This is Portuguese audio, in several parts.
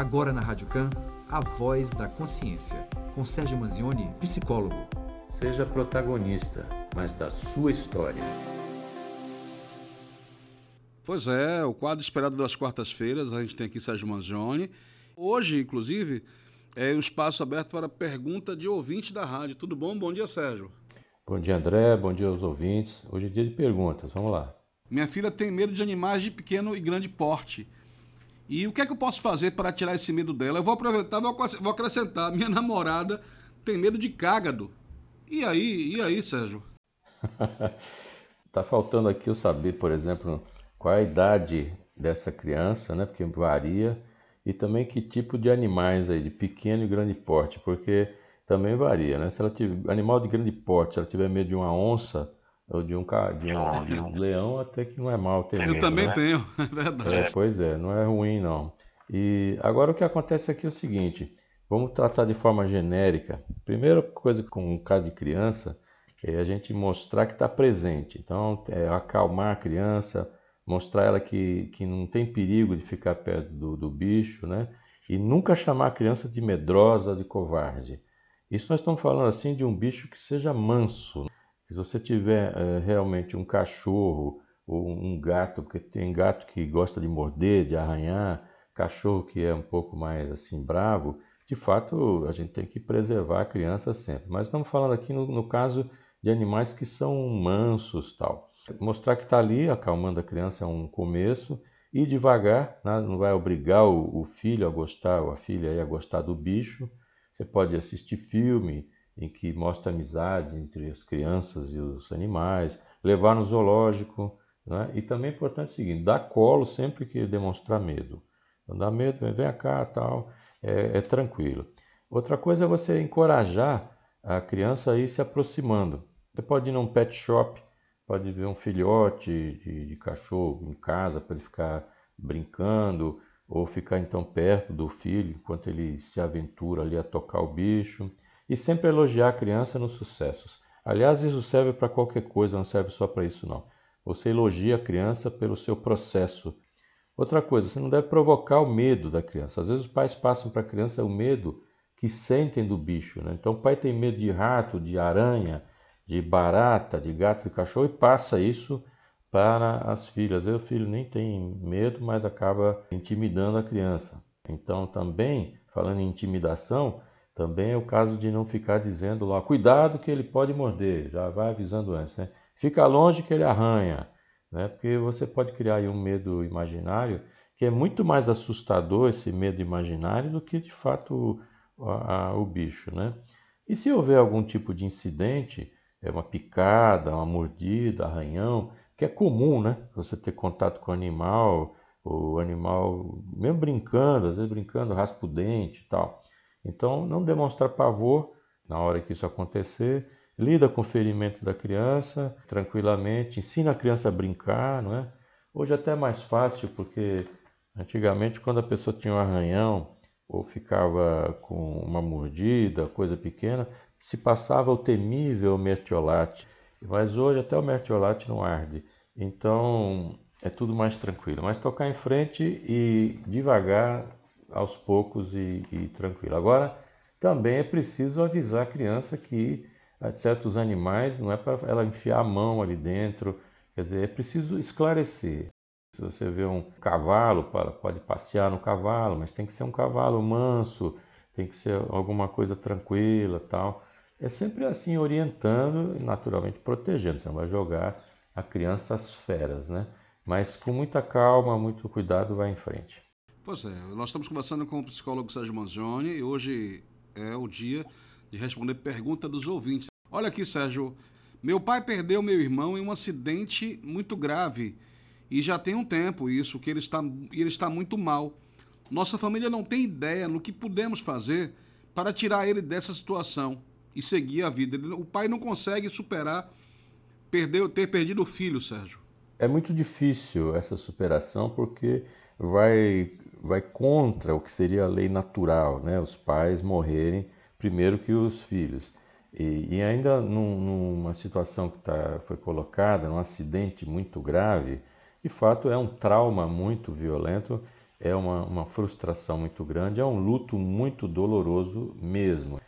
Agora na Rádio Can, a voz da consciência, com Sérgio Manzioni, psicólogo. Seja protagonista, mas da sua história. Pois é, o quadro esperado das quartas-feiras, a gente tem aqui Sérgio Manzioni. Hoje, inclusive, é um espaço aberto para pergunta de ouvinte da rádio. Tudo bom? Bom dia, Sérgio. Bom dia, André. Bom dia aos ouvintes. Hoje é dia de perguntas. Vamos lá. Minha filha tem medo de animais de pequeno e grande porte. E o que é que eu posso fazer para tirar esse medo dela? Eu vou aproveitar, vou acrescentar. Minha namorada tem medo de cágado. E aí, e aí, Sérgio? tá faltando aqui eu saber, por exemplo, qual a idade dessa criança, né? Porque varia. E também que tipo de animais aí, de pequeno e grande porte, porque também varia, né? Se ela tiver animal de grande porte, se ela tiver medo de uma onça, ou de um, de um, de um leão, até que não é mal ter medo. Eu também né? tenho, é verdade. É, pois é, não é ruim não. E agora o que acontece aqui é o seguinte: vamos tratar de forma genérica. Primeira coisa com o caso de criança é a gente mostrar que está presente. Então, é acalmar a criança, mostrar ela que, que não tem perigo de ficar perto do, do bicho, né? E nunca chamar a criança de medrosa, de covarde. Isso nós estamos falando assim de um bicho que seja manso. Se você tiver é, realmente um cachorro ou um gato, porque tem gato que gosta de morder, de arranhar, cachorro que é um pouco mais assim bravo, de fato a gente tem que preservar a criança sempre. Mas estamos falando aqui no, no caso de animais que são mansos, tal. Mostrar que está ali, acalmando a criança é um começo e devagar, né? não vai obrigar o, o filho a gostar ou a filha a gostar do bicho. Você pode assistir filme, em que mostra amizade entre as crianças e os animais, levar no zoológico, né? e também é importante o seguinte, dar colo sempre que demonstrar medo. Não dá medo, vem cá, tal, é, é tranquilo. Outra coisa é você encorajar a criança a ir se aproximando. Você pode ir num pet shop, pode ver um filhote de, de cachorro em casa para ele ficar brincando, ou ficar então perto do filho enquanto ele se aventura ali a tocar o bicho e sempre elogiar a criança nos sucessos. Aliás, isso serve para qualquer coisa, não serve só para isso não. Você elogia a criança pelo seu processo. Outra coisa, você não deve provocar o medo da criança. Às vezes os pais passam para a criança o medo que sentem do bicho. Né? Então o pai tem medo de rato, de aranha, de barata, de gato e cachorro e passa isso para as filhas. Às vezes o filho nem tem medo, mas acaba intimidando a criança. Então também, falando em intimidação, também é o caso de não ficar dizendo lá, cuidado que ele pode morder, já vai avisando antes, né? Fica longe que ele arranha, né? Porque você pode criar aí um medo imaginário que é muito mais assustador esse medo imaginário do que de fato o, a, o bicho, né? E se houver algum tipo de incidente, é uma picada, uma mordida, arranhão, que é comum, né? Você ter contato com o animal, o animal, mesmo brincando, às vezes brincando, raspa o dente e tal. Então, não demonstrar pavor na hora que isso acontecer, lida com o ferimento da criança tranquilamente, ensina a criança a brincar, não é? Hoje até é mais fácil, porque antigamente quando a pessoa tinha um arranhão ou ficava com uma mordida, coisa pequena, se passava o temível mertiolate. Mas hoje até o mertiolate não arde. Então é tudo mais tranquilo. Mas tocar em frente e devagar aos poucos e, e tranquilo. Agora, também é preciso avisar a criança que certos animais não é para ela enfiar a mão ali dentro, quer dizer, é preciso esclarecer. Se você vê um cavalo, pode passear no cavalo, mas tem que ser um cavalo manso, tem que ser alguma coisa tranquila, tal. É sempre assim orientando e naturalmente protegendo. Você não vai jogar a criança às feras, né? Mas com muita calma, muito cuidado, vai em frente. Pois é, nós estamos conversando com o psicólogo Sérgio Manzioni e hoje é o dia de responder pergunta dos ouvintes. Olha aqui, Sérgio. Meu pai perdeu meu irmão em um acidente muito grave e já tem um tempo isso, que ele está, ele está muito mal. Nossa família não tem ideia no que podemos fazer para tirar ele dessa situação e seguir a vida. O pai não consegue superar perdeu, ter perdido o filho, Sérgio. É muito difícil essa superação porque vai, vai contra o que seria a lei natural, né? os pais morrerem primeiro que os filhos. E, e ainda num, numa situação que tá, foi colocada, num acidente muito grave, de fato é um trauma muito violento é uma, uma frustração muito grande, é um luto muito doloroso mesmo.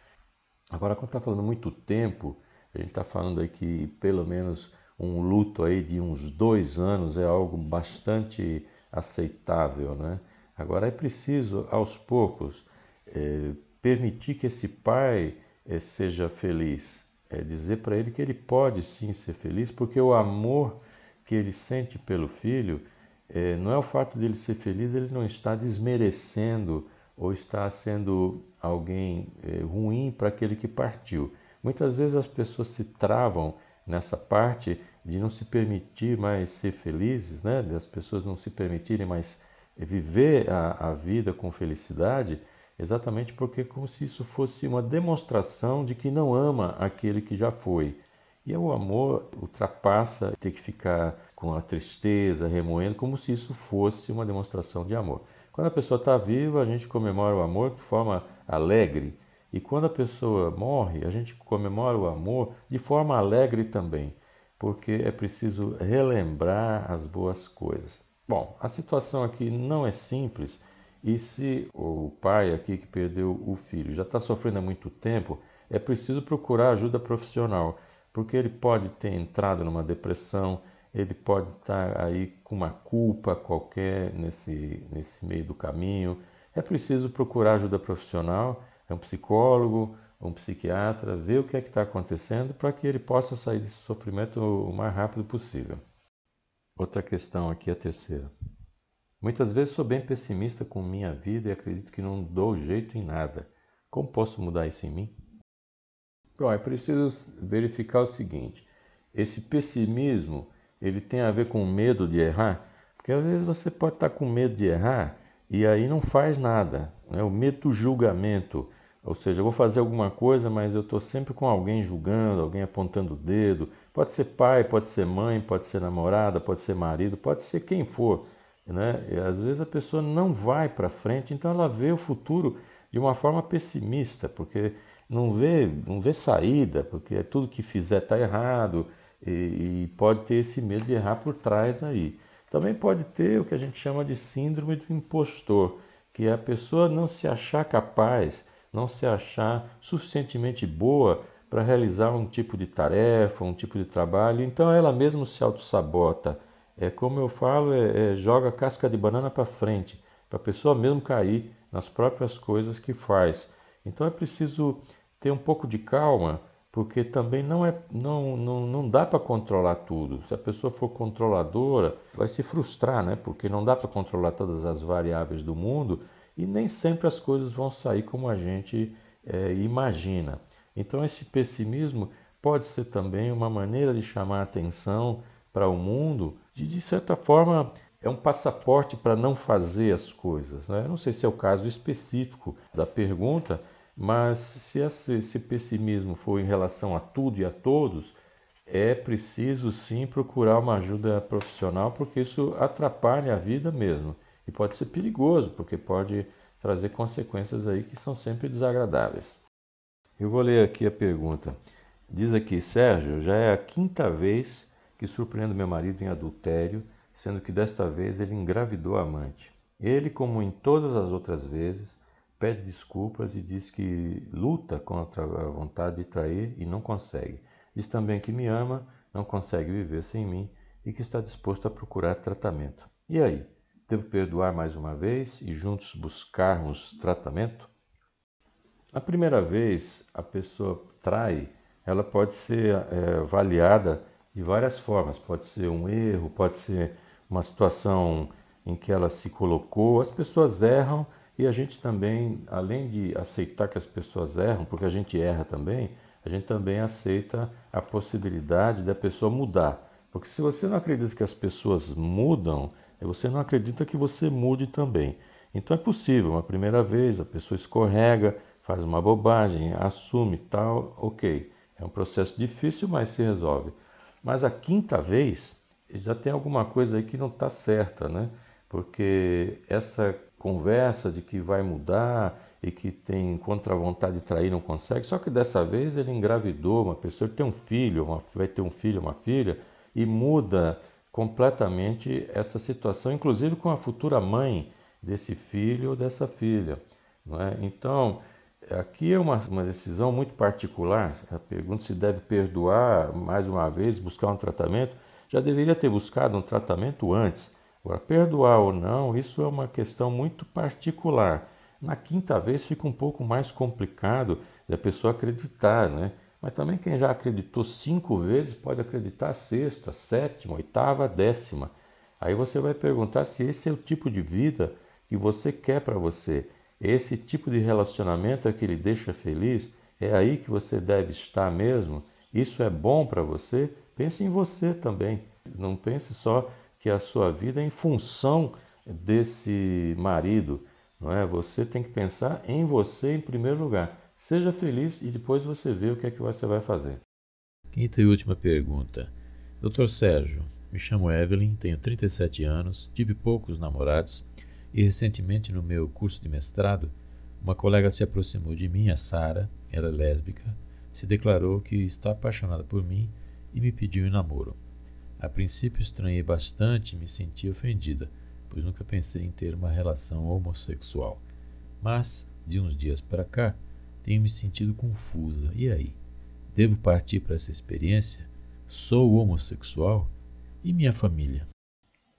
Agora, quando está falando muito tempo, a gente está falando aí que pelo menos um luto aí de uns dois anos é algo bastante aceitável, né? Agora é preciso, aos poucos, é, permitir que esse pai é, seja feliz, é dizer para ele que ele pode sim ser feliz, porque o amor que ele sente pelo filho é, não é o fato dele ser feliz, ele não está desmerecendo ou está sendo alguém ruim para aquele que partiu. Muitas vezes as pessoas se travam nessa parte de não se permitir mais ser felizes, né? das pessoas não se permitirem mais viver a, a vida com felicidade, exatamente porque é como se isso fosse uma demonstração de que não ama aquele que já foi. E o amor ultrapassa ter que ficar com a tristeza, remoendo, como se isso fosse uma demonstração de amor. Quando a pessoa está viva, a gente comemora o amor de forma alegre. E quando a pessoa morre, a gente comemora o amor de forma alegre também, porque é preciso relembrar as boas coisas. Bom, a situação aqui não é simples. E se o pai aqui que perdeu o filho já está sofrendo há muito tempo, é preciso procurar ajuda profissional, porque ele pode ter entrado numa depressão, ele pode estar aí com uma culpa qualquer nesse, nesse meio do caminho. É preciso procurar ajuda profissional, é um psicólogo, um psiquiatra, ver o que é que está acontecendo para que ele possa sair desse sofrimento o mais rápido possível. Outra questão aqui, a terceira. Muitas vezes sou bem pessimista com minha vida e acredito que não dou jeito em nada. Como posso mudar isso em mim? Bom, é preciso verificar o seguinte: esse pessimismo ele tem a ver com medo de errar, porque às vezes você pode estar com medo de errar e aí não faz nada. Né? O medo do julgamento, ou seja, eu vou fazer alguma coisa, mas eu estou sempre com alguém julgando, alguém apontando o dedo. Pode ser pai, pode ser mãe, pode ser namorada, pode ser marido, pode ser quem for. Né? E às vezes a pessoa não vai para frente, então ela vê o futuro de uma forma pessimista, porque não vê, não vê saída, porque tudo que fizer está errado, e, e pode ter esse medo de errar por trás aí. Também pode ter o que a gente chama de síndrome do impostor, que é a pessoa não se achar capaz, não se achar suficientemente boa para realizar um tipo de tarefa, um tipo de trabalho, então ela mesma se auto-sabota. É como eu falo, é, é, joga casca de banana para frente, para a pessoa mesmo cair nas próprias coisas que faz. Então é preciso ter um pouco de calma porque também não, é, não, não, não dá para controlar tudo. Se a pessoa for controladora, vai se frustrar, né? porque não dá para controlar todas as variáveis do mundo e nem sempre as coisas vão sair como a gente é, imagina. Então, esse pessimismo pode ser também uma maneira de chamar atenção para o mundo, de, de certa forma, é um passaporte para não fazer as coisas. Né? Não sei se é o caso específico da pergunta, mas se esse pessimismo for em relação a tudo e a todos, é preciso sim procurar uma ajuda profissional, porque isso atrapalha a vida mesmo. Pode ser perigoso, porque pode trazer consequências aí que são sempre desagradáveis. Eu vou ler aqui a pergunta. Diz aqui, Sérgio, já é a quinta vez que surpreendo meu marido em adultério, sendo que desta vez ele engravidou a amante. Ele, como em todas as outras vezes, pede desculpas e diz que luta contra a vontade de trair e não consegue. Diz também que me ama, não consegue viver sem mim e que está disposto a procurar tratamento. E aí? Devo perdoar mais uma vez e juntos buscarmos tratamento? A primeira vez a pessoa trai, ela pode ser é, avaliada de várias formas. Pode ser um erro, pode ser uma situação em que ela se colocou. As pessoas erram e a gente também, além de aceitar que as pessoas erram, porque a gente erra também, a gente também aceita a possibilidade da pessoa mudar. Porque se você não acredita que as pessoas mudam, você não acredita que você mude também. Então é possível, uma primeira vez a pessoa escorrega, faz uma bobagem, assume tal, ok. É um processo difícil, mas se resolve. Mas a quinta vez já tem alguma coisa aí que não está certa, né? Porque essa conversa de que vai mudar e que tem contra a vontade de trair não consegue. Só que dessa vez ele engravidou uma pessoa, ele tem um filho, uma, vai ter um filho, uma filha e muda completamente essa situação, inclusive com a futura mãe desse filho ou dessa filha. É? Então, aqui é uma, uma decisão muito particular. A pergunta se deve perdoar mais uma vez, buscar um tratamento. Já deveria ter buscado um tratamento antes. Agora, perdoar ou não, isso é uma questão muito particular. Na quinta vez fica um pouco mais complicado da pessoa acreditar, né? Mas também quem já acreditou cinco vezes pode acreditar sexta, sétima, oitava, décima. Aí você vai perguntar se esse é o tipo de vida que você quer para você. Esse tipo de relacionamento é que lhe deixa feliz? É aí que você deve estar mesmo? Isso é bom para você? Pense em você também. Não pense só que a sua vida é em função desse marido, não é? Você tem que pensar em você em primeiro lugar. Seja feliz e depois você vê o que é que você vai fazer. Quinta e última pergunta. Dr. Sérgio, me chamo Evelyn, tenho 37 anos, tive poucos namorados e recentemente no meu curso de mestrado, uma colega se aproximou de mim, a Sara, ela é lésbica, se declarou que está apaixonada por mim e me pediu em namoro. A princípio estranhei bastante e me senti ofendida, pois nunca pensei em ter uma relação homossexual. Mas, de uns dias para cá, tenho me sentido confusa. E aí? Devo partir para essa experiência? Sou homossexual? E minha família?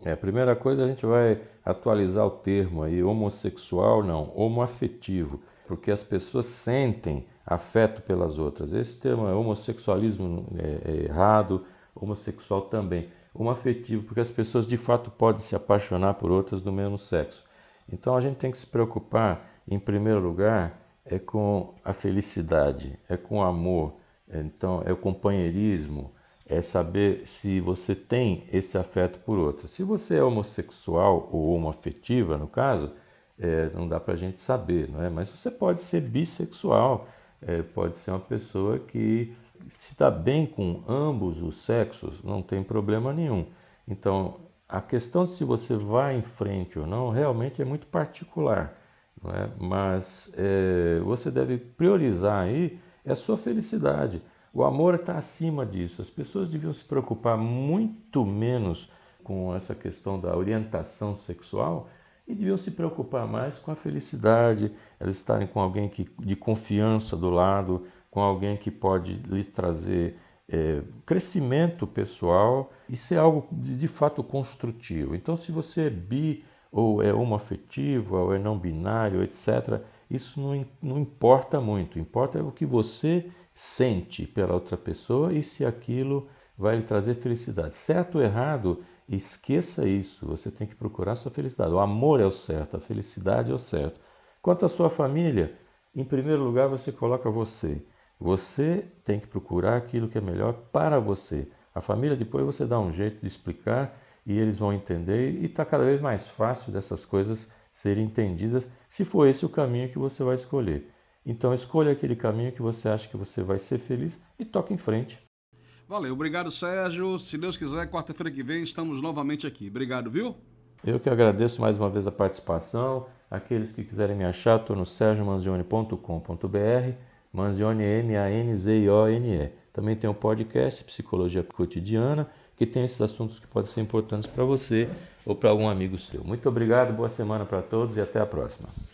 É, a primeira coisa a gente vai atualizar o termo aí, homossexual não, homoafetivo, porque as pessoas sentem afeto pelas outras. Esse termo é homossexualismo é, é errado, homossexual também. Homoafetivo, porque as pessoas de fato podem se apaixonar por outras do mesmo sexo. Então a gente tem que se preocupar, em primeiro lugar, é com a felicidade, é com o amor, então é o companheirismo, é saber se você tem esse afeto por outra. Se você é homossexual ou homoafetiva, no caso, é, não dá para a gente saber, não é? Mas você pode ser bissexual, é, pode ser uma pessoa que se dá bem com ambos os sexos, não tem problema nenhum. Então, a questão de se você vai em frente ou não realmente é muito particular é? mas é, você deve priorizar aí a sua felicidade. O amor está acima disso. As pessoas deviam se preocupar muito menos com essa questão da orientação sexual e deviam se preocupar mais com a felicidade, elas estarem com alguém que, de confiança do lado, com alguém que pode lhes trazer é, crescimento pessoal e ser algo de, de fato construtivo. Então, se você é bi ou é homoafetiva, ou é não binário, etc. Isso não, não importa muito. Importa é o que você sente pela outra pessoa e se aquilo vai lhe trazer felicidade. Certo ou errado, esqueça isso. Você tem que procurar sua felicidade. O amor é o certo, a felicidade é o certo. Quanto à sua família, em primeiro lugar você coloca você. Você tem que procurar aquilo que é melhor para você. A família depois você dá um jeito de explicar e eles vão entender e está cada vez mais fácil dessas coisas serem entendidas, se for esse o caminho que você vai escolher. Então escolha aquele caminho que você acha que você vai ser feliz e toque em frente. Valeu, obrigado Sérgio. Se Deus quiser, quarta-feira que vem estamos novamente aqui. Obrigado, viu? Eu que agradeço mais uma vez a participação. Aqueles que quiserem me achar, estou no sergiomanzione.com.br, Manzione M-A-N-Z-I-O-N-E. Também tem o podcast Psicologia Cotidiana que tem esses assuntos que podem ser importantes para você ou para algum amigo seu. Muito obrigado, boa semana para todos e até a próxima.